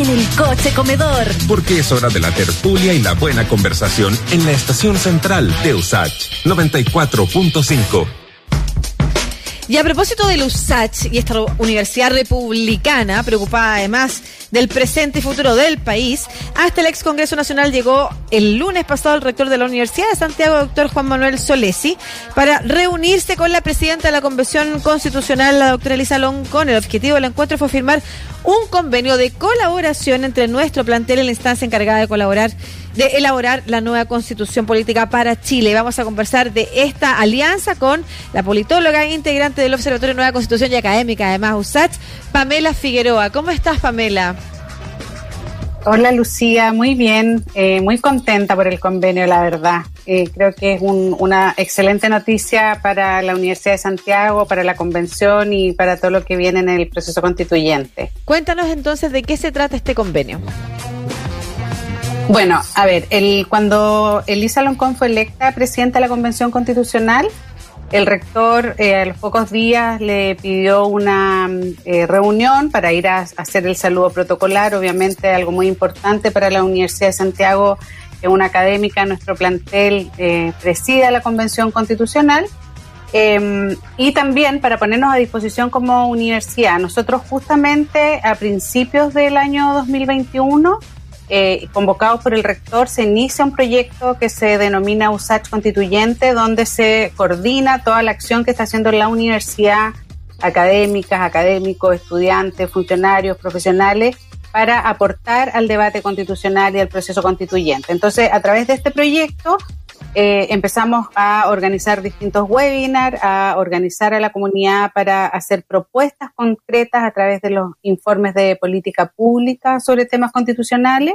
en el coche comedor. Porque es hora de la tertulia y la buena conversación en la estación central de USACH 94.5. Y a propósito del USACH y esta universidad republicana, preocupada además del presente y futuro del país, hasta el ex Congreso Nacional llegó el lunes pasado el rector de la Universidad de Santiago, doctor Juan Manuel Solesi, para reunirse con la presidenta de la Convención Constitucional, la doctora Elisa Loncón. El objetivo del encuentro fue firmar un convenio de colaboración entre nuestro plantel y la instancia encargada de colaborar de elaborar la nueva constitución política para Chile. Vamos a conversar de esta alianza con la politóloga e del Observatorio Nueva Constitución y Académica, además USACH, Pamela Figueroa. ¿Cómo estás, Pamela? Hola Lucía, muy bien, eh, muy contenta por el convenio, la verdad. Eh, creo que es una excelente noticia para la Universidad de Santiago, para la convención y para todo lo que viene en el proceso constituyente. Cuéntanos entonces de qué se trata este convenio. Bueno, a ver, el, cuando Elisa Loncón fue electa presidenta de la Convención Constitucional, el rector eh, a los pocos días le pidió una eh, reunión para ir a, hacer el saludo protocolar, obviamente algo muy importante para la Universidad de Santiago, que una académica, nuestro plantel eh, presida la Convención Constitucional. Em, y también para ponernos a disposición como universidad. Nosotros justamente a principios del año 2021 eh, convocados por el rector, se inicia un proyecto que se denomina USACH Constituyente, donde se coordina toda la acción que está haciendo la universidad, académicas, académicos, estudiantes, funcionarios, profesionales, para aportar al debate constitucional y al proceso constituyente. Entonces, a través de este proyecto, eh, empezamos a organizar distintos webinars, a organizar a la comunidad para hacer propuestas concretas a través de los informes de política pública sobre temas constitucionales.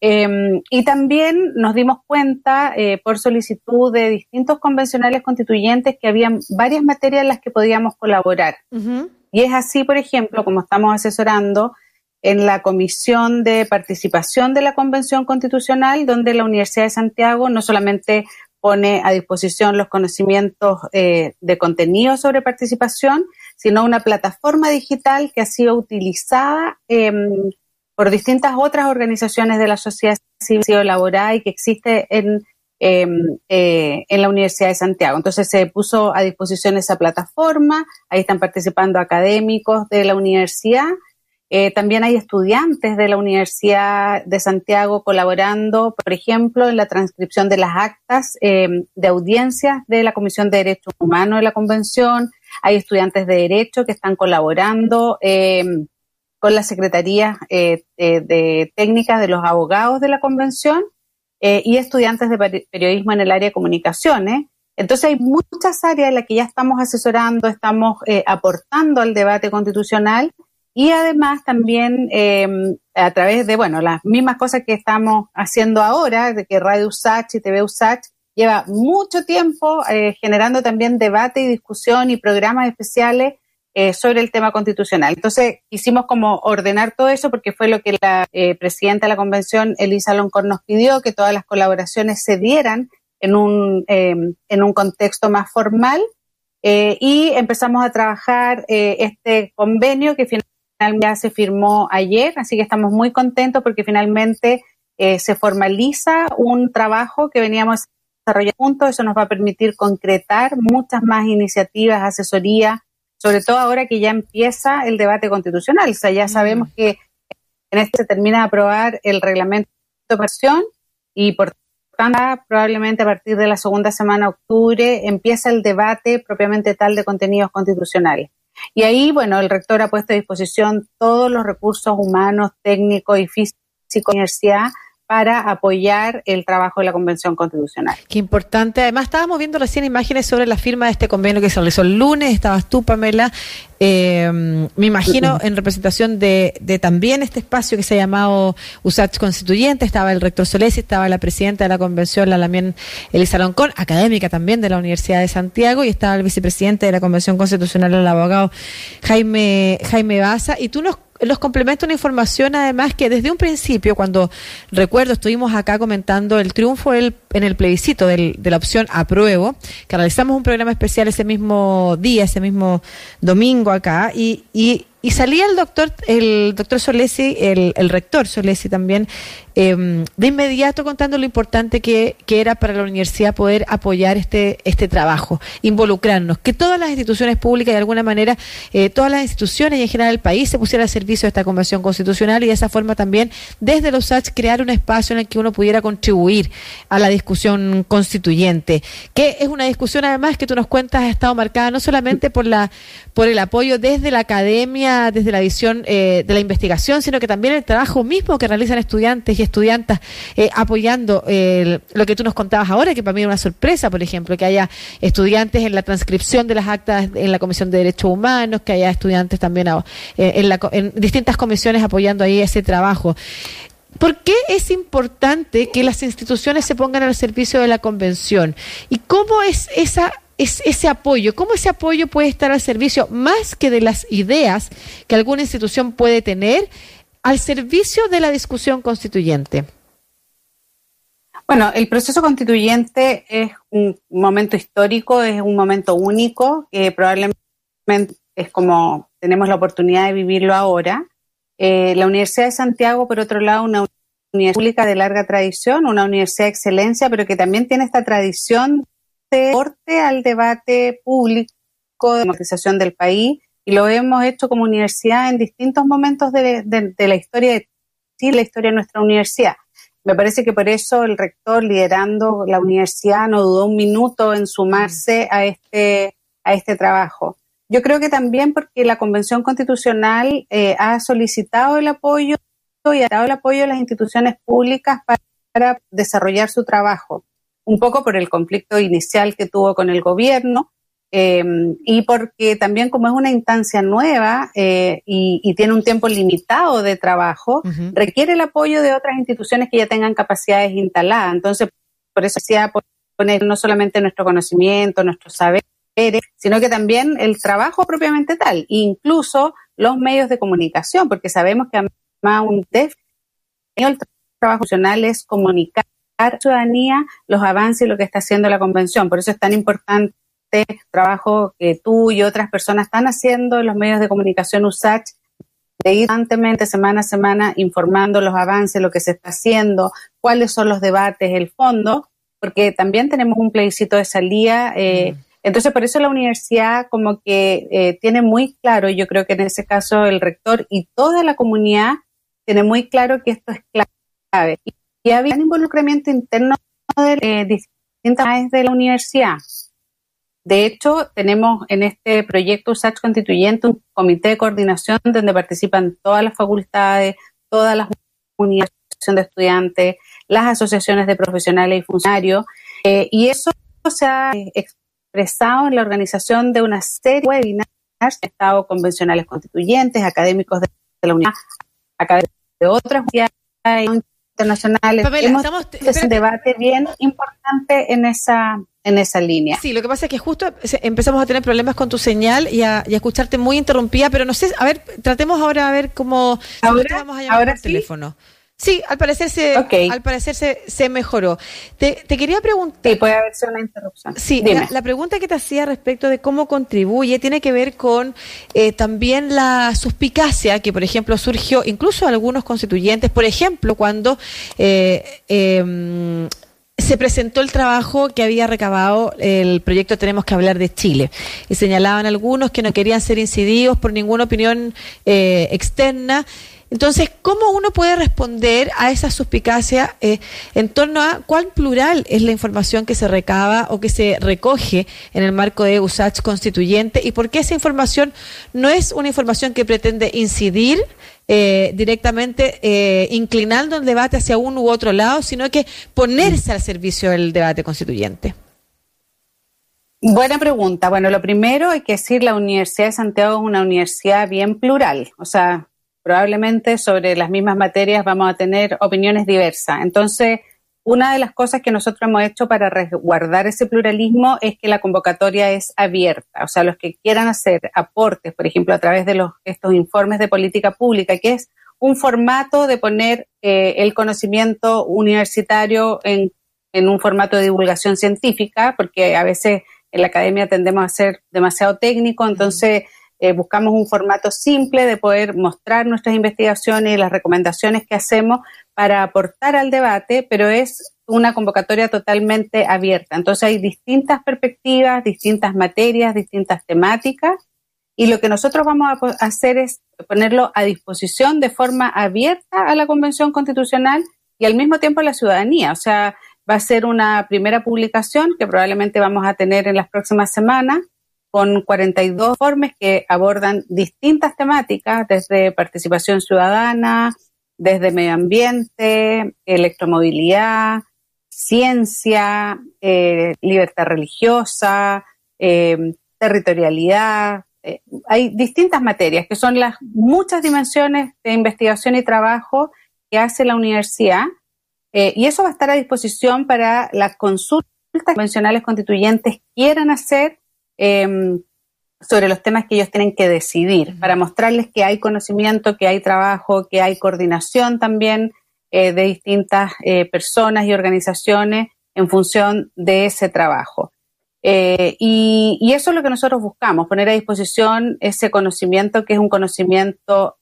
Em, y también nos dimos cuenta, eh, por solicitud de distintos convencionales constituyentes, que había varias materias en las que podíamos colaborar. Y es así, por ejemplo, como estamos asesorando en la Comisión de Participación de la Convención Constitucional, donde la Universidad de Santiago no solamente pone a disposición los conocimientos eh, de contenido sobre participación, sino una plataforma digital que ha sido utilizada em, por distintas otras organizaciones de la sociedad civil, ha sido elaborada y que existe en, em, eh, en la Universidad de Santiago. Entonces se puso a disposición esa plataforma, ahí están participando académicos de la universidad eh, también hay estudiantes de la Universidad de Santiago colaborando, por ejemplo, en la transcripción de las actas eh, de audiencias de la Comisión de Derechos Humanos de la Convención. Hay estudiantes de Derecho que están colaborando eh, con las secretarías de técnicas de los abogados de la Convención y estudiantes de periodismo en el área de comunicaciones. Entonces hay muchas áreas en las que ya estamos asesorando, estamos aportando al debate constitucional y además también eh, a través de, bueno, las mismas cosas que estamos haciendo ahora, de que Radio USACH y TV USACH lleva mucho tiempo eh, generando también debate y discusión y programas especiales eh, sobre el tema constitucional. Entonces, quisimos como ordenar todo eso porque fue lo que la presidenta de la convención, Elisa Loncor, nos pidió, que todas las colaboraciones se dieran en un, en un contexto más formal. y empezamos a trabajar este convenio que finalmente ya se firmó ayer, así que estamos muy contentos porque finalmente eh, se formaliza un trabajo que veníamos desarrollando juntos. Eso nos va a permitir concretar muchas más iniciativas, asesoría, sobre todo ahora que ya empieza el debate constitucional. O sea, ya sabemos que en este se termina de aprobar el reglamento de operación y por tanto, probablemente a partir de la segunda semana de octubre empieza el debate propiamente tal de contenidos constitucionales. Y ahí, bueno, el rector ha puesto a disposición todos los recursos humanos, técnicos y físicos de la universidad para apoyar el trabajo de la Convención Constitucional. Qué importante. Además, estábamos viendo recién imágenes sobre la firma de este convenio que se realizó el lunes. Estabas tú, Pamela. Eh, me imagino en representación de, también este espacio que se ha llamado USACH Constituyente. Estaba el rector Solesi, estaba la presidenta de la Convención, la Lamien Elisa Loncón, académica también de la Universidad de Santiago, y estaba el vicepresidente de la Convención Constitucional, el abogado Jaime, Jaime Baza. Y tú nos los complementa una información además que desde un principio, cuando recuerdo, estuvimos acá comentando el triunfo en el plebiscito de la opción apruebo, que realizamos un programa especial ese mismo día, ese mismo domingo acá, y, y y salía el doctor, el doctor Solesi, el, el rector Solesi también, eh, de inmediato contando lo importante que, que, era para la universidad poder apoyar este, este trabajo, involucrarnos, que todas las instituciones públicas, de alguna manera, eh, todas las instituciones y en general el país se pusieran al servicio de esta convención constitucional y de esa forma también desde los SACH crear un espacio en el que uno pudiera contribuir a la discusión constituyente, que es una discusión además que tú nos cuentas ha estado marcada no solamente por la por el apoyo desde la academia, desde la visión eh, de la investigación, sino que también el trabajo mismo que realizan estudiantes y estudiantas eh, apoyando lo que tú nos contabas ahora, que para mí es una sorpresa, por ejemplo, que haya estudiantes en la transcripción de las actas en la Comisión de Derechos Humanos, que haya estudiantes también eh, en, en distintas comisiones apoyando ahí ese trabajo. ¿Por qué es importante que las instituciones se pongan al servicio de la convención? ¿Y cómo es esa es ese apoyo, cómo ese apoyo puede estar al servicio más que de las ideas que alguna institución puede tener, al servicio de la discusión constituyente. Bueno, el proceso constituyente es un momento histórico, es un momento único, que probablemente es como tenemos la oportunidad de vivirlo ahora. Eh, la Universidad de Santiago, por otro lado, una universidad pública de larga tradición, una universidad de excelencia, pero que también tiene esta tradición aporte al debate público de democratización del país y lo hemos hecho como universidad en distintos momentos de, la historia de Chile, la historia de nuestra universidad. Me parece que por eso el rector liderando la universidad no dudó un minuto en sumarse a este, a este trabajo. Yo creo que también porque la Convención Constitucional eh, ha solicitado el apoyo y ha dado el apoyo a las instituciones públicas para desarrollar su trabajo un poco por el conflicto inicial que tuvo con el gobierno em, y porque también como es una instancia nueva eh, y, tiene un tiempo limitado de trabajo, requiere el apoyo de otras instituciones que ya tengan capacidades instaladas. Entonces, por eso decía poner no solamente nuestro conocimiento, nuestros saberes, sino que también el trabajo propiamente tal, incluso los medios de comunicación, porque sabemos que además un déficit el trabajo funcional es comunicar ciudadanía los avances y lo que está haciendo la convención. Por eso es tan importante el trabajo que tú y otras personas están haciendo en los medios de comunicación USACH, de ir constantemente, semana a semana, informando los avances, lo que se está haciendo, cuáles son los debates, el fondo, porque también tenemos un plebiscito de salida. Eh, mm. Entonces, por eso la universidad como que eh, tiene muy claro, y yo creo que en ese caso el rector y toda la comunidad tiene muy claro que esto es clave y había un involucramiento interno de eh, distintas de la universidad. De hecho, tenemos en este proyecto USACH constituyente un comité de coordinación donde participan todas las facultades, todas las unidades de estudiantes, las asociaciones de profesionales y funcionarios, eh, y eso se ha expresado en la organización de una serie de webinars, estado convencionales constituyentes, académicos de la unidad, académicos de otras unidades internacionales. Hemos un debate bien importante en esa en esa línea. Sí, lo que pasa es que justo empezamos a tener problemas con tu señal y a, escucharte muy interrumpida, pero no sé, a ver, tratemos ahora a ver cómo ahora vamos a llamar ahora teléfono. Sí, al parecer se, al parecer se, mejoró. Te, quería preguntar. Sí, puede haberse una interrupción. Sí, la, pregunta que te hacía respecto de cómo contribuye tiene que ver con eh, también la suspicacia que, por ejemplo, surgió incluso algunos constituyentes, por ejemplo, cuando eh, em, se presentó el trabajo que había recabado el proyecto Tenemos que hablar de Chile. Y señalaban algunos que no querían ser incididos por ninguna opinión eh, externa entonces, ¿cómo uno puede responder a esa suspicacia eh, en torno a cuán plural es la información que se recaba o que se recoge en el marco de USACH constituyente y por qué esa información no es una información que pretende incidir eh, directamente eh, inclinando el debate hacia uno u otro lado, sino que ponerse al servicio del debate constituyente? Buena pregunta. Bueno, lo primero hay que decir, la Universidad de Santiago es una universidad bien plural. O sea, probablemente sobre las mismas materias vamos a tener opiniones diversas. Entonces, una de las cosas que nosotros hemos hecho para resguardar ese pluralismo es que la convocatoria es abierta. O sea, los que quieran hacer aportes, por ejemplo, a través de los, estos informes de política pública, que es un formato de poner eh, el conocimiento universitario en, en un formato de divulgación científica, porque a veces en la academia tendemos a ser demasiado técnico, entonces eh, buscamos un formato simple de poder mostrar nuestras investigaciones y las recomendaciones que hacemos para aportar al debate, pero es una convocatoria totalmente abierta. Entonces hay distintas perspectivas, distintas materias, distintas temáticas y lo que nosotros vamos a hacer es ponerlo a disposición de forma abierta a la Convención Constitucional y al mismo tiempo a la ciudadanía. O sea, va a ser una primera publicación que probablemente vamos a tener en las próximas semanas con 42 informes que abordan distintas temáticas, desde participación ciudadana, desde medio ambiente, electromovilidad, ciencia, eh, libertad religiosa, eh, territorialidad. Eh, hay distintas materias que son las muchas dimensiones de investigación y trabajo que hace la universidad y eso va a estar a disposición para las consultas convencionales constituyentes quieran hacer em, sobre los temas que ellos tienen que decidir, para mostrarles que hay conocimiento, que hay trabajo, que hay coordinación también eh, de distintas eh, personas y organizaciones en función de ese trabajo. Eh, y, eso es lo que nosotros buscamos, poner a disposición ese conocimiento que es un conocimiento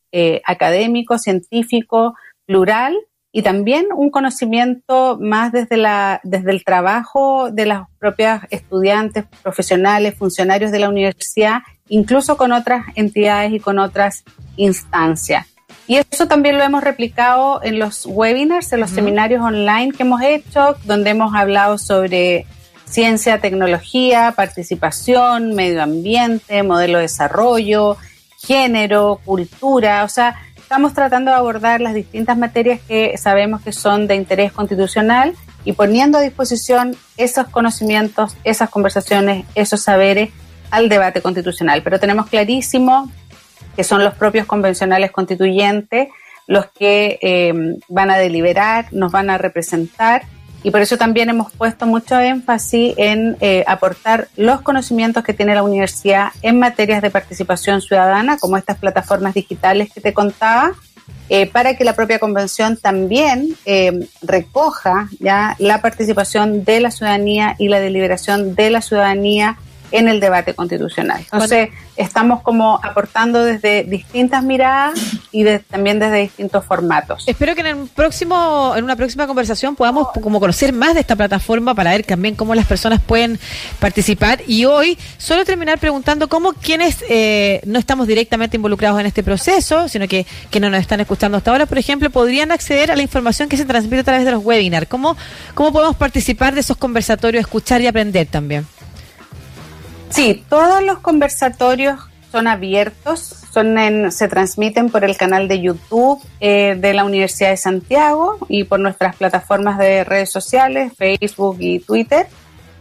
académico, científico, plural, y también un conocimiento más desde, la, desde el trabajo de las propias estudiantes, profesionales, funcionarios de la universidad, incluso con otras entidades y con otras instancias. Y eso también lo hemos replicado en los webinars, en los seminarios online que hemos hecho, donde hemos hablado sobre ciencia, tecnología, participación, medio ambiente, modelo de desarrollo, género, cultura, o sea, estamos tratando de abordar las distintas materias que sabemos que son de interés constitucional y poniendo a disposición esos conocimientos, esas conversaciones, esos saberes al debate constitucional. Pero tenemos clarísimo que son los propios convencionales constituyentes los que eh, van a deliberar, nos van a representar y por eso también hemos puesto mucho énfasis en eh, aportar los conocimientos que tiene la universidad en materias de participación ciudadana, como estas plataformas digitales que te contaba, eh, para que la propia convención también recoja ya la participación de la ciudadanía y la deliberación de la ciudadanía en el debate constitucional. Entonces, estamos como aportando desde distintas miradas y también desde distintos formatos. Espero que en el próximo, en una próxima conversación podamos como conocer más de esta plataforma para ver también cómo las personas pueden participar. Y hoy solo terminar preguntando cómo quienes eh, no estamos directamente involucrados en este proceso, sino que, que no nos están escuchando hasta ahora, por ejemplo, podrían acceder a la información que se transmite a través de los webinars. ¿Cómo, cómo podemos participar de esos conversatorios, escuchar y aprender también? Sí, todos los conversatorios son abiertos, son se transmiten por el canal de YouTube eh, de la Universidad de Santiago y por nuestras plataformas de redes sociales, Facebook y Twitter.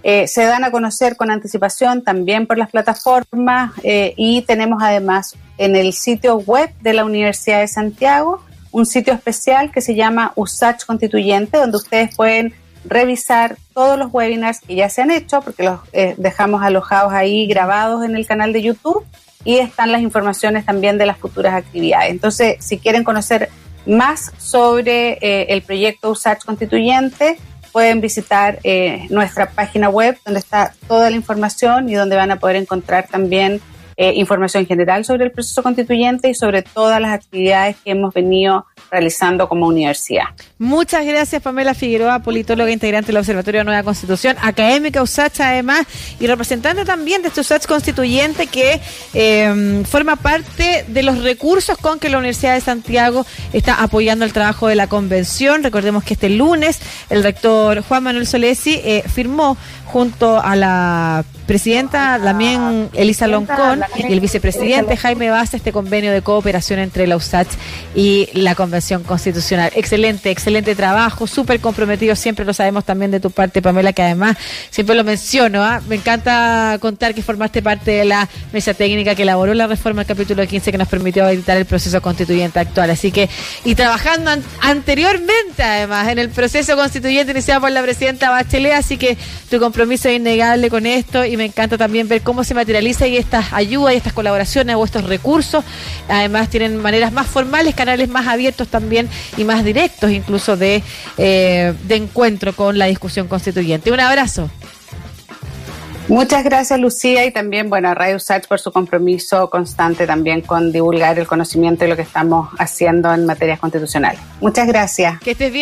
Eh, se dan a conocer con anticipación también por las plataformas eh, y tenemos además en el sitio web de la Universidad de Santiago un sitio especial que se llama USACH Constituyente, donde ustedes pueden revisar todos los webinars que ya se han hecho, porque los eh, dejamos alojados ahí grabados en el canal de YouTube y están las informaciones también de las futuras actividades. Entonces, si quieren conocer más sobre eh, el proyecto USACH Constituyente, pueden visitar eh, nuestra página web donde está toda la información y donde van a poder encontrar también información general sobre el proceso constituyente y sobre todas las actividades que hemos venido realizando como universidad. Muchas gracias, Pamela Figueroa, politóloga integrante del Observatorio de Nueva Constitución, académica USACH además, y representante también de este USACH constituyente que em, forma parte de los recursos con que la Universidad de Santiago está apoyando el trabajo de la convención. Recordemos que este lunes el rector Juan Manuel Solesi eh, firmó junto a la presidenta también Elisa Loncón y el vicepresidente Jaime Vaz este convenio de cooperación entre la USACH y la Convención Constitucional. Excelente, excelente trabajo, súper comprometido, siempre lo sabemos también de tu parte, Pamela, que además siempre lo menciono. ¿ah? Me encanta contar que formaste parte de la mesa técnica que elaboró la reforma del capítulo 15 que nos permitió editar el proceso constituyente actual. Así que, y trabajando anteriormente, además, en el proceso constituyente iniciado por la presidenta Bachelet, así que tu compromiso es innegable con esto y me encanta también ver cómo se materializa y estas ayudas y estas colaboraciones o estos recursos. Además, tienen maneras más formales, canales más abiertos también y más directos incluso de, eh, de encuentro con la discusión constituyente. Un abrazo. Muchas gracias, Lucía, y también, bueno, a Radio Usach por su compromiso constante también con divulgar el conocimiento de lo que estamos haciendo en materias constitucionales. Muchas gracias. Que estés bien.